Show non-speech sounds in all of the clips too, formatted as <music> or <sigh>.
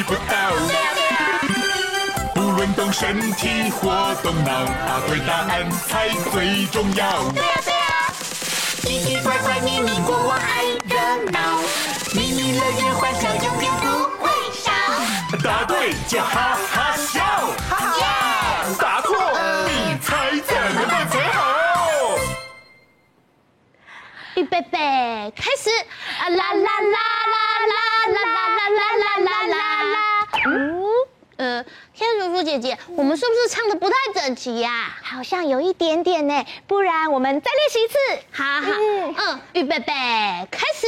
猜不到。不论动身体或动脑，答对答案才最重要。对呀对呀，奇奇怪怪秘密国我爱热闹，秘密乐园欢笑永远不会少。答对就哈哈笑，哈哈耶！答错你猜怎么办才好？预备备，开始！啊啦啦啦啦啦啦啦啦啦啦啦啦！嗯，呃，天竺鼠姐姐，我们是不是唱的不太整齐呀？好像有一点点呢，不然我们再练习一次。好好，嗯，预备备，开始！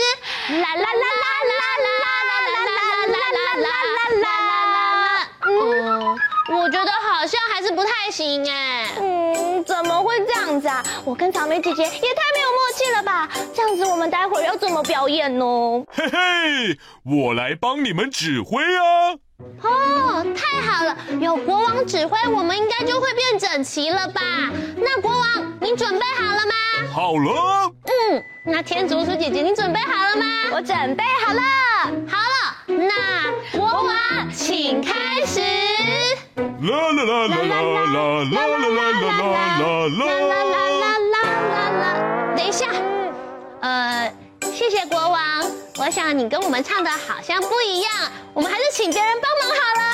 啦啦啦啦啦啦啦啦啦啦啦啦啦啦！嗯，我觉得好像还是不太行哎。嗯，怎么会这样子啊？我跟草莓姐姐也太没有默契了吧？这样子我们待会儿要怎么表演呢？嘿嘿，我来帮你们指挥啊！哦，太好了，有国王指挥，我们应该就会变整齐了吧？那国王，你准备好了吗？好了。嗯，那天竺鼠姐姐，你准备好了吗？我准备好了。好了，那国王，请开始。啦啦啦啦啦啦啦啦啦啦啦啦啦啦啦！等一下，呃，谢谢国王。我想你跟我们唱的好像不一样，我们还是请别人帮忙好了。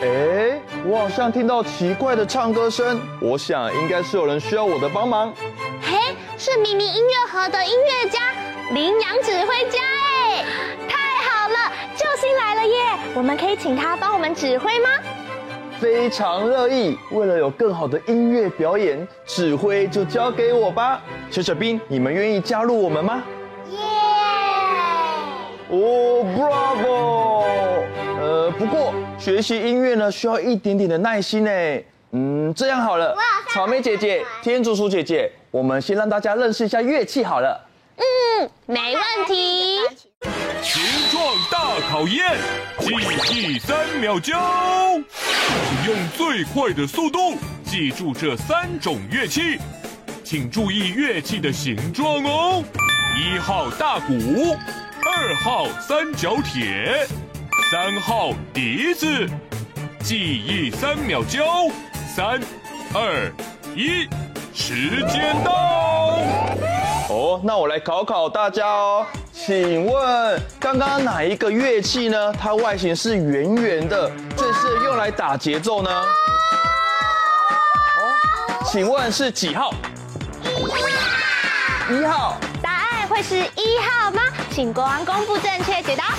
哎，我好像听到奇怪的唱歌声，我想应该是有人需要我的帮忙。嘿，是秘密音乐盒的音乐家羚羊指挥家哎，太好了，救星来了耶！我们可以请他帮我们指挥吗？非常乐意。为了有更好的音乐表演，指挥就交给我吧。小小兵，你们愿意加入我们吗？耶！哦，Bravo！呃，不过学习音乐呢，需要一点点的耐心呢。嗯，这样好了，草莓姐姐、天竺鼠姐姐，我们先让大家认识一下乐器好了。嗯，没问题。形状大考验，记忆三秒钟，请用最快的速度记住这三种乐器，请注意乐器的形状哦。一号大鼓，二号三角铁，三号笛子。记忆三秒钟，三、二、一，时间到。哦，那我来考考大家哦，请问刚刚哪一个乐器呢？它外形是圆圆的，最适合用来打节奏呢？哦，请问是几号？一号。答案会是一号吗？请国王公布正确解答。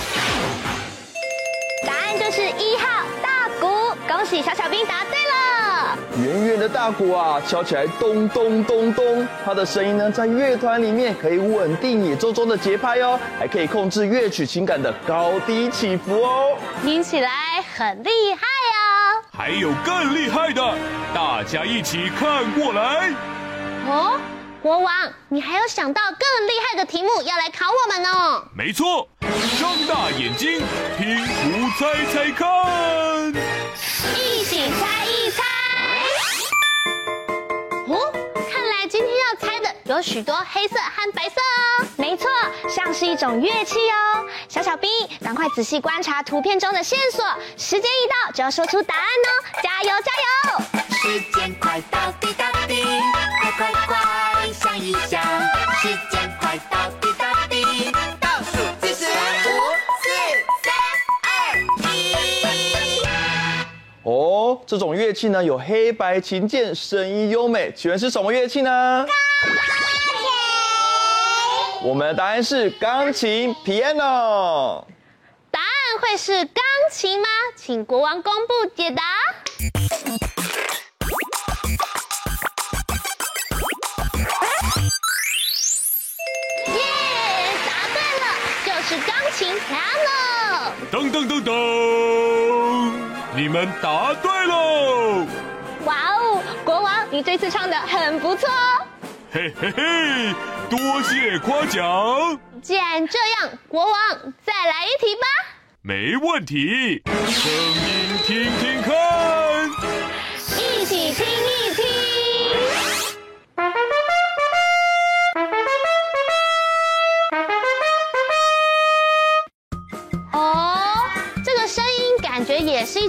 答案就是一号大鼓，恭喜小小兵答对了。圆圆的大鼓啊，敲起来咚咚咚咚，它的声音呢，在乐团里面可以稳定演奏中的节拍哦，还可以控制乐曲情感的高低起伏哦，听起来很厉害哦。还有更厉害的，大家一起看过来。哦，国王，你还有想到更厉害的题目要来考我们哦？没错，张大眼睛，拼图猜猜看，有许多黑色和白色哦，没错，像是一种乐器哦。小小兵，赶快仔细观察图片中的线索，时间一到就要说出答案哦，加油加油！时间快到滴答滴，快快快想一想，时这种乐器呢，有黑白琴键，声音优美，请问是什么乐器呢？我们的答案是钢琴，piano。答案会是钢琴吗？请国王公布解答。耶，答对了，就是钢琴，piano。噔噔噔噔，你们答对喽！哇哦，国王，你这次唱的很不错哦。嘿嘿嘿。多谢夸奖。既然这样，国王再来一题吧。没问题，声音听听看，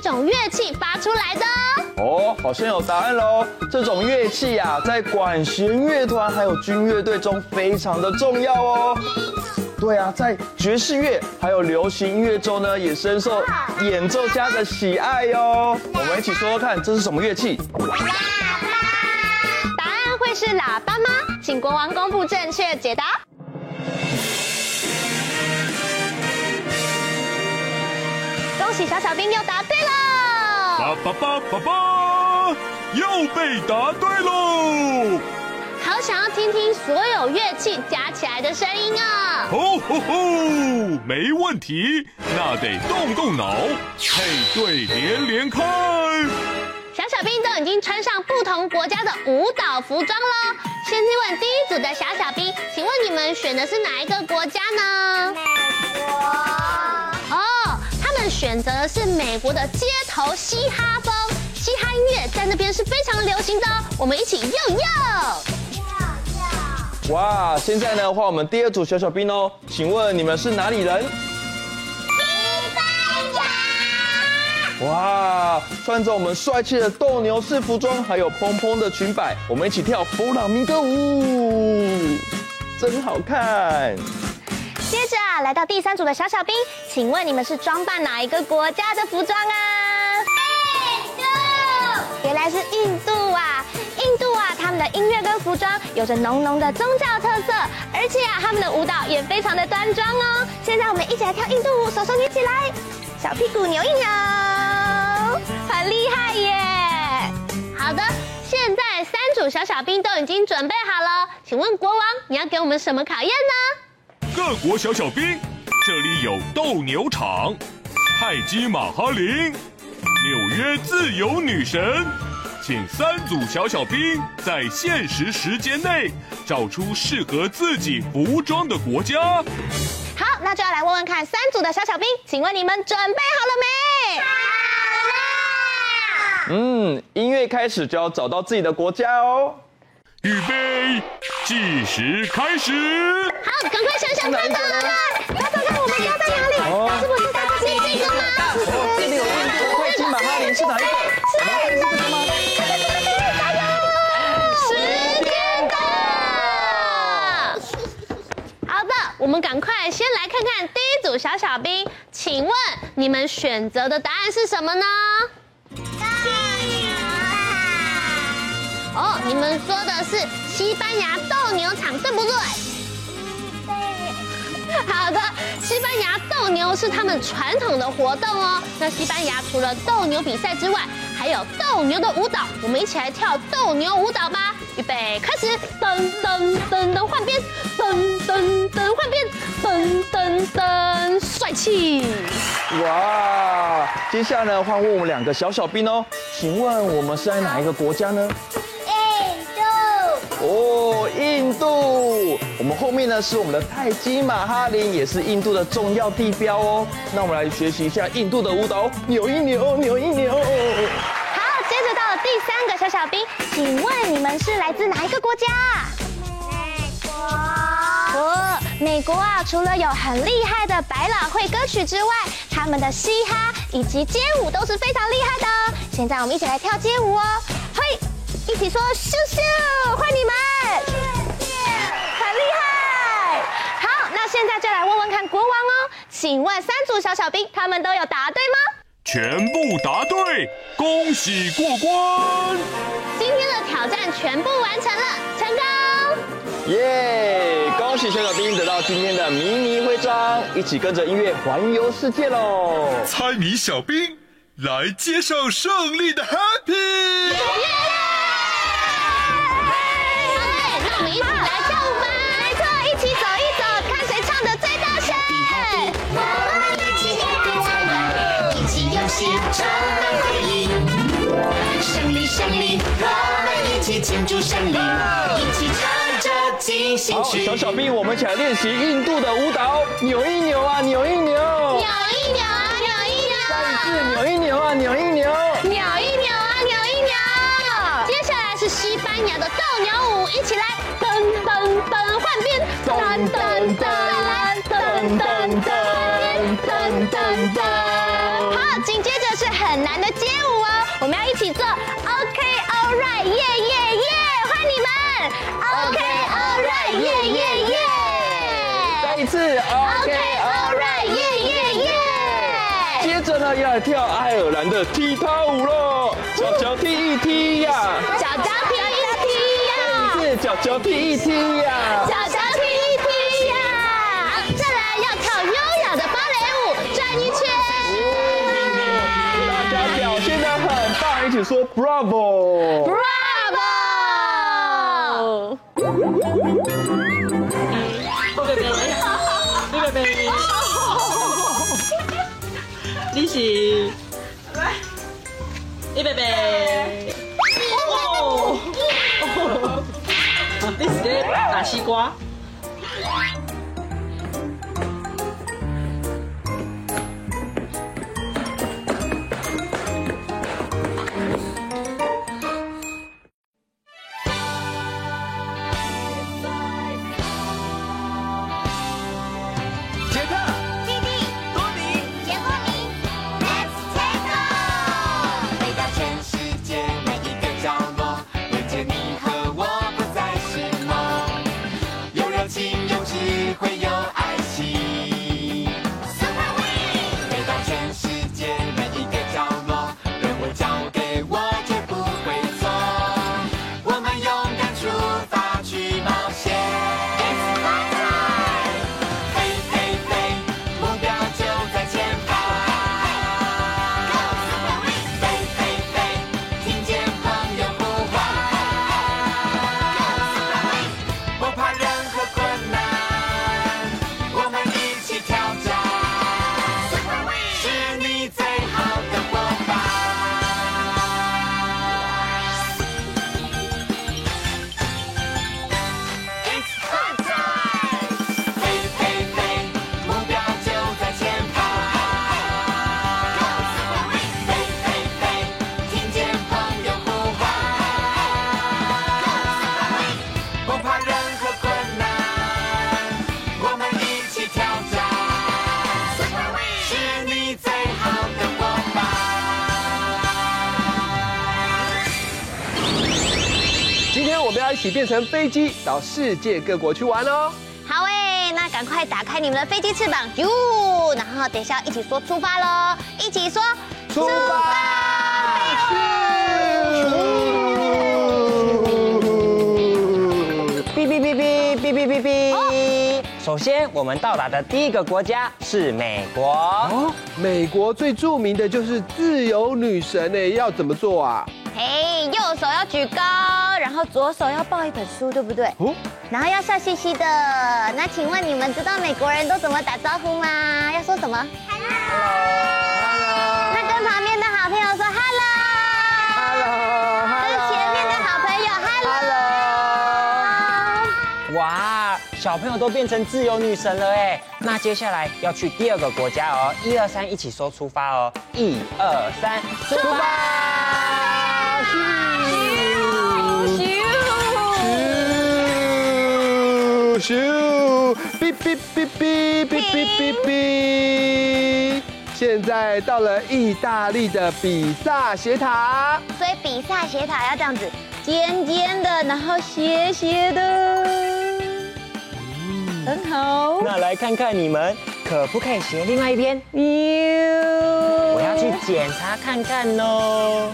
种乐器发出来的？哦，好像有答案喽。这种乐器呀、啊，在管弦乐团还有军乐队中非常的重要哦。对啊，在爵士乐还有流行音乐中呢，也深受演奏家的喜爱哟。我们一起说说看，这是什么乐器？喇叭。答案会是喇叭吗？请国王公布正确解答。恭喜小小兵又答对了。叭叭叭叭叭，又被答对喽。好想要听听所有乐器加起来的声音啊！吼吼吼，没问题，那得动动脑，配对连连看。小小兵都已经穿上不同国家的舞蹈服装了。先去问第一组的小小兵，请问你们选的是哪一个国家呢？美国。选择的是美国的街头嘻哈风，嘻哈音乐在那边是非常流行的。哦我们一起用用。哇，现在呢换我们第二组小小兵哦，请问你们是哪里人？西班牙。哇，穿着我们帅气的斗牛士服装，还有蓬蓬的裙摆，我们一起跳弗朗明哥舞，真好看。接着啊，来到第三组的小小兵，请问你们是装扮哪一个国家的服装啊？印度。原来是印度啊。印度啊，他们的音乐跟服装有着浓浓的宗教特色，而且啊，他们的舞蹈也非常的端庄哦。现在我们一起来跳印度舞，手手举起来，小屁股扭一扭，很厉害耶！好的，现在三组小小兵都已经准备好了，请问国王，你要给我们什么考验呢？各国小小兵，这里有斗牛场、泰姬玛哈林、纽约自由女神。请三组小小兵在限时时间内找出适合自己服装的国家。好，那就要来问问看，三组的小小兵，请问你们准备好了没？好了。嗯，音乐开始就要找到自己的国家哦。预备，计时开始。好，赶快想想看吧。大家看我们家在哪里？哦，是不是在这边这个吗？哦，这里有印度，泰姬玛哈陵是哪一个？是这个吗？我们赶快先来看看第一组小小兵，请问你们选择的答案是什么呢？你们说的是西班牙斗牛场，对不对？好的，西班牙斗牛是他们传统的活动哦。那西班牙除了斗牛比赛之外，还有斗牛的舞蹈，我们一起来跳斗牛舞蹈吧。预备开始，噔噔噔噔换边，噔噔噔换边，噔噔噔帅气！哇，接下来呢换问我们两个小小兵哦，请问我们是在哪一个国家呢？哦，印度。我们后面呢是我们的泰姬玛哈林，也是印度的重要地标哦。那我们来学习一下印度的舞蹈，扭一扭，扭一扭。好，接着到了第三个小小兵，请问你们是来自哪一个国家？美国。美国啊，除了有很厉害的百老汇歌曲之外，他们的嘻哈以及街舞都是非常厉害的。现在我们一起来跳街舞哦，起说咻咻，欢迎你们，咻咻，很厉害。好，那现在就来问问看国王哦，请问三组小小兵他们都有答对吗？全部答对，恭喜过关！今天的挑战全部完成了，成功！耶！恭喜小小兵得到今天的迷你徽章，一起跟着音乐环游世界喽！猜谜小兵来接受胜利的 Happy！充满回忆，胜利胜利，我们一起庆祝胜利，一起唱着进行曲。好，小小兵，我们一起来练习印度的舞蹈，扭一扭啊，扭一扭，扭一扭啊，扭一扭，再一次扭一扭啊，扭一扭，扭一扭啊，扭一扭。接下来是西班牙的斗牛舞，一起来，噔噔噔，换边，噔噔噔，耶耶耶，再一次 OK Alright 耶耶耶。接着呢，要来跳爱尔兰的踢踏舞喽，脚脚踢一踢呀，脚脚踢一踢呀，再一次脚脚踢一踢呀，脚脚踢一踢呀，再来要跳优雅的芭蕾舞，转一圈。大家表现得很棒，一起说。Bravo！<laughs> <laughs> 你是，一贝贝，哦，你是咧打西瓜？起变成飞机，到世界各国去玩哦。好诶，那赶快打开你们的飞机翅膀，哟！然后等一下一起说出发喽，一起说出发哔哔哔哔哔哔哔哔。首先，我们到达的第一个国家是美国。哦，美国最著名的就是自由女神呢，要怎么做啊？嘿，右手要举高，然后左手要抱一本书，对不对？哦，然后要笑嘻嘻的。那请问你们知道美国人都怎么打招呼吗？要说什么？Hello。那跟旁边的好朋友说 Hello。Hello。跟前面的好朋友 Hello。Hello。哇，小朋友都变成自由女神了哎！那接下来要去第二个国家哦，一二三，一起说出发哦，一二三，出发！咻咻，哔哔哔哔哔哔哔哔。现在到了意大利的比萨斜塔。所以比萨斜塔要这样子尖尖的，然后斜斜的，很好。那来看看你们可不可以斜另外一边？哟，我要去检查看看喽。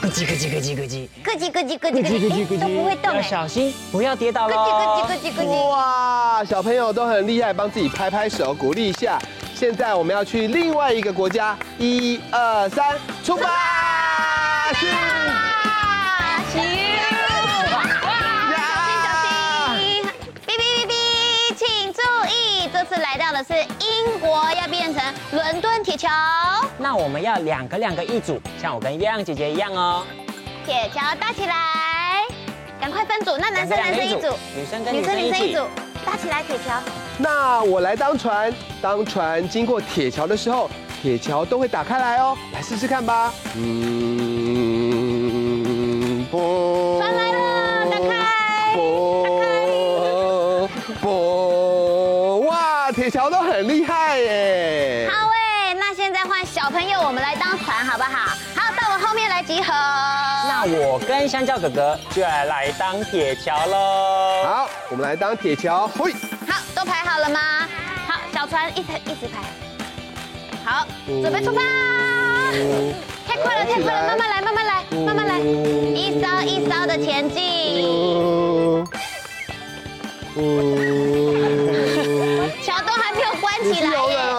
咯叽咯叽咯叽咯叽，咯叽咯叽咯叽咯叽，咯叽都不会动。小心，不要跌倒咯叽咯叽咯。叽咯叽。哇，小朋友都很厉害，帮自己拍拍手，鼓励一下。现在我们要去另外一个国家，一二三，出发！去！伦敦铁桥。那我们要两个两个一组，像我跟月亮姐姐一样哦。铁桥搭起来，赶快分组。那男生男生一组，女生跟女生女生一组。，搭起来铁桥。那我来当船，当船经过铁桥的时候，铁桥都会打开来哦。来试试看吧。嗯，啵。船来了，打开。哇，铁桥都很厉害耶。朋友，我们来当船好不好？好，到我后面来集合。那我跟香蕉哥哥就要来当铁桥喽。好，我们来当铁桥。嘿，好，都排好了吗？好，小船一直一直排。好，准备出发。太快了，太快了，慢慢来，慢慢来，慢慢来，一艘一艘的前进。<laughs> 桥都还没有关起来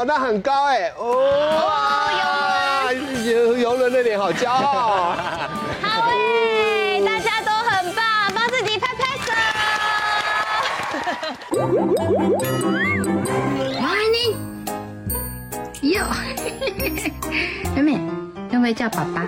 那很高哎。哦，游游轮的脸好骄傲。好哎，大家都很棒，帮自己拍拍手。Morning，<laughs> 哟，<laughs> 妹妹，要不要叫爸爸？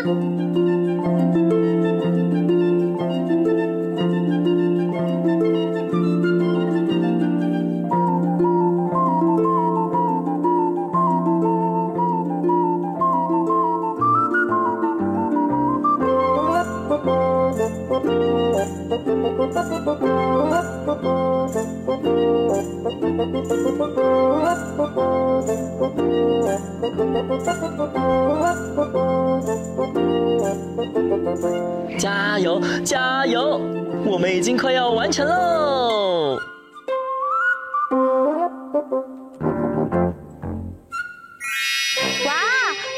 Mama. <laughs> 加油，加油！我们已经快要完成喽。哇，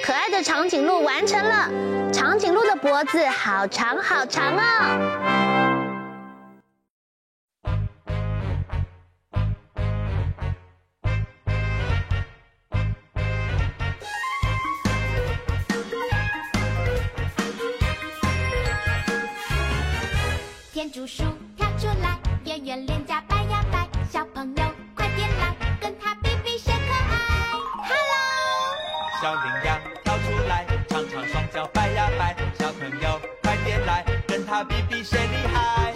可爱的长颈鹿完成了！长颈鹿的脖子好长好长哦。竹鼠跳出来，圆圆脸颊摆呀摆，小朋友快点来，跟他比比谁可爱。Hello，小羚羊跳出来，长长双脚摆呀摆，小朋友快点来，跟他比比谁厉害。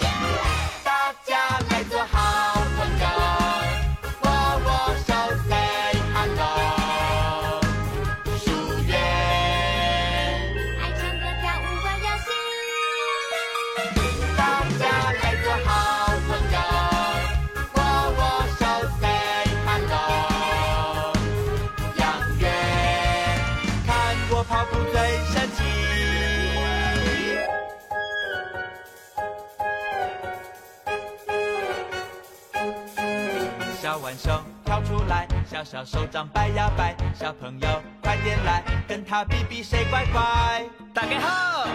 小怪兽跳出来，小小手掌摆呀摆，小朋友快点来，跟他比比谁乖乖。大家好，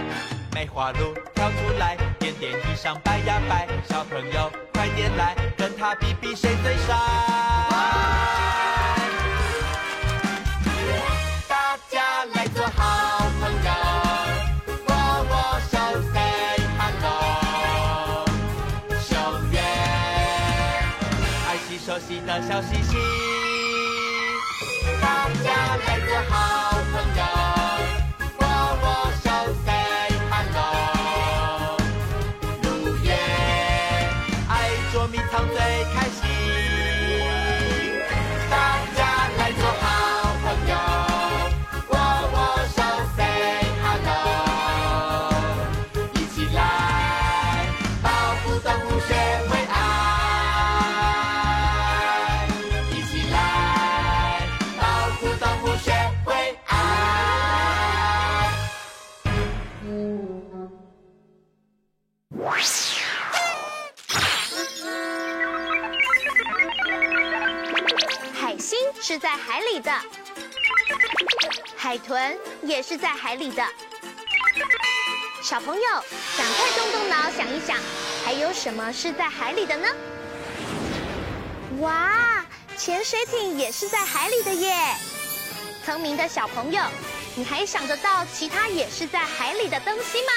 梅花鹿跳出来，点点衣裳摆呀摆，小朋友快点来，跟他比比谁最帅。你的笑嘻嘻是在海里的，海豚也是在海里的。小朋友，赶快动动脑想一想，还有什么是在海里的呢？哇，潜水艇也是在海里的耶！聪明的小朋友，你还想得到其他也是在海里的东西吗？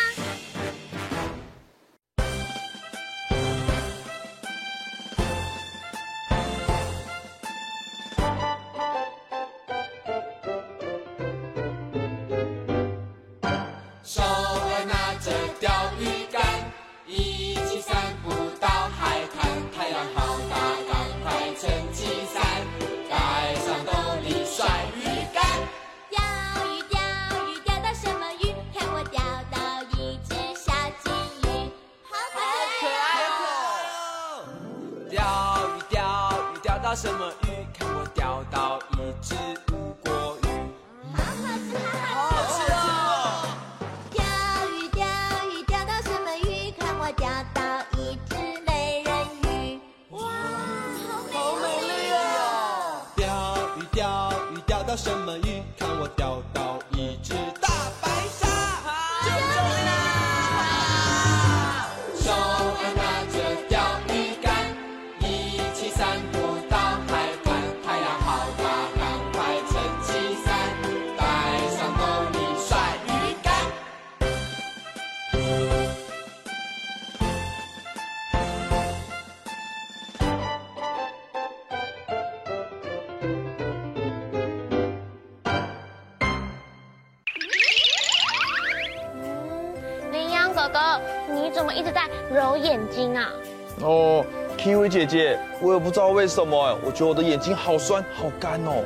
，Kiwi 姐姐，我也不知道为什么，我觉得我的眼睛好酸、好干哦。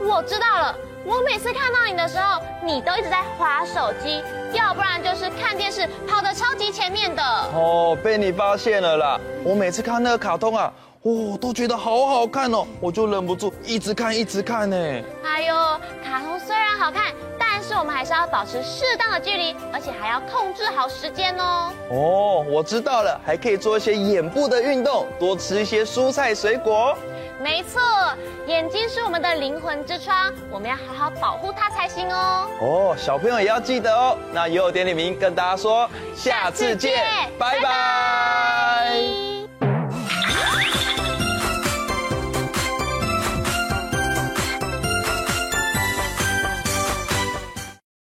我知道了，我每次看到你的时候，你都一直在划手机，要不然就是看电视，跑得超级前面的。哦，被你发现了啦！我每次看那个卡通啊，哦，都觉得好好看哦，我就忍不住一直看、一直看呢。哎呦，卡通虽然好看。但是我们还是要保持适当的距离，而且还要控制好时间哦。哦，我知道了，还可以做一些眼部的运动，多吃一些蔬菜水果。没错，眼睛是我们的灵魂之窗，我们要好好保护它才行哦。哦，小朋友也要记得哦。那也有点点名跟大家说，下次见，拜拜。拜拜。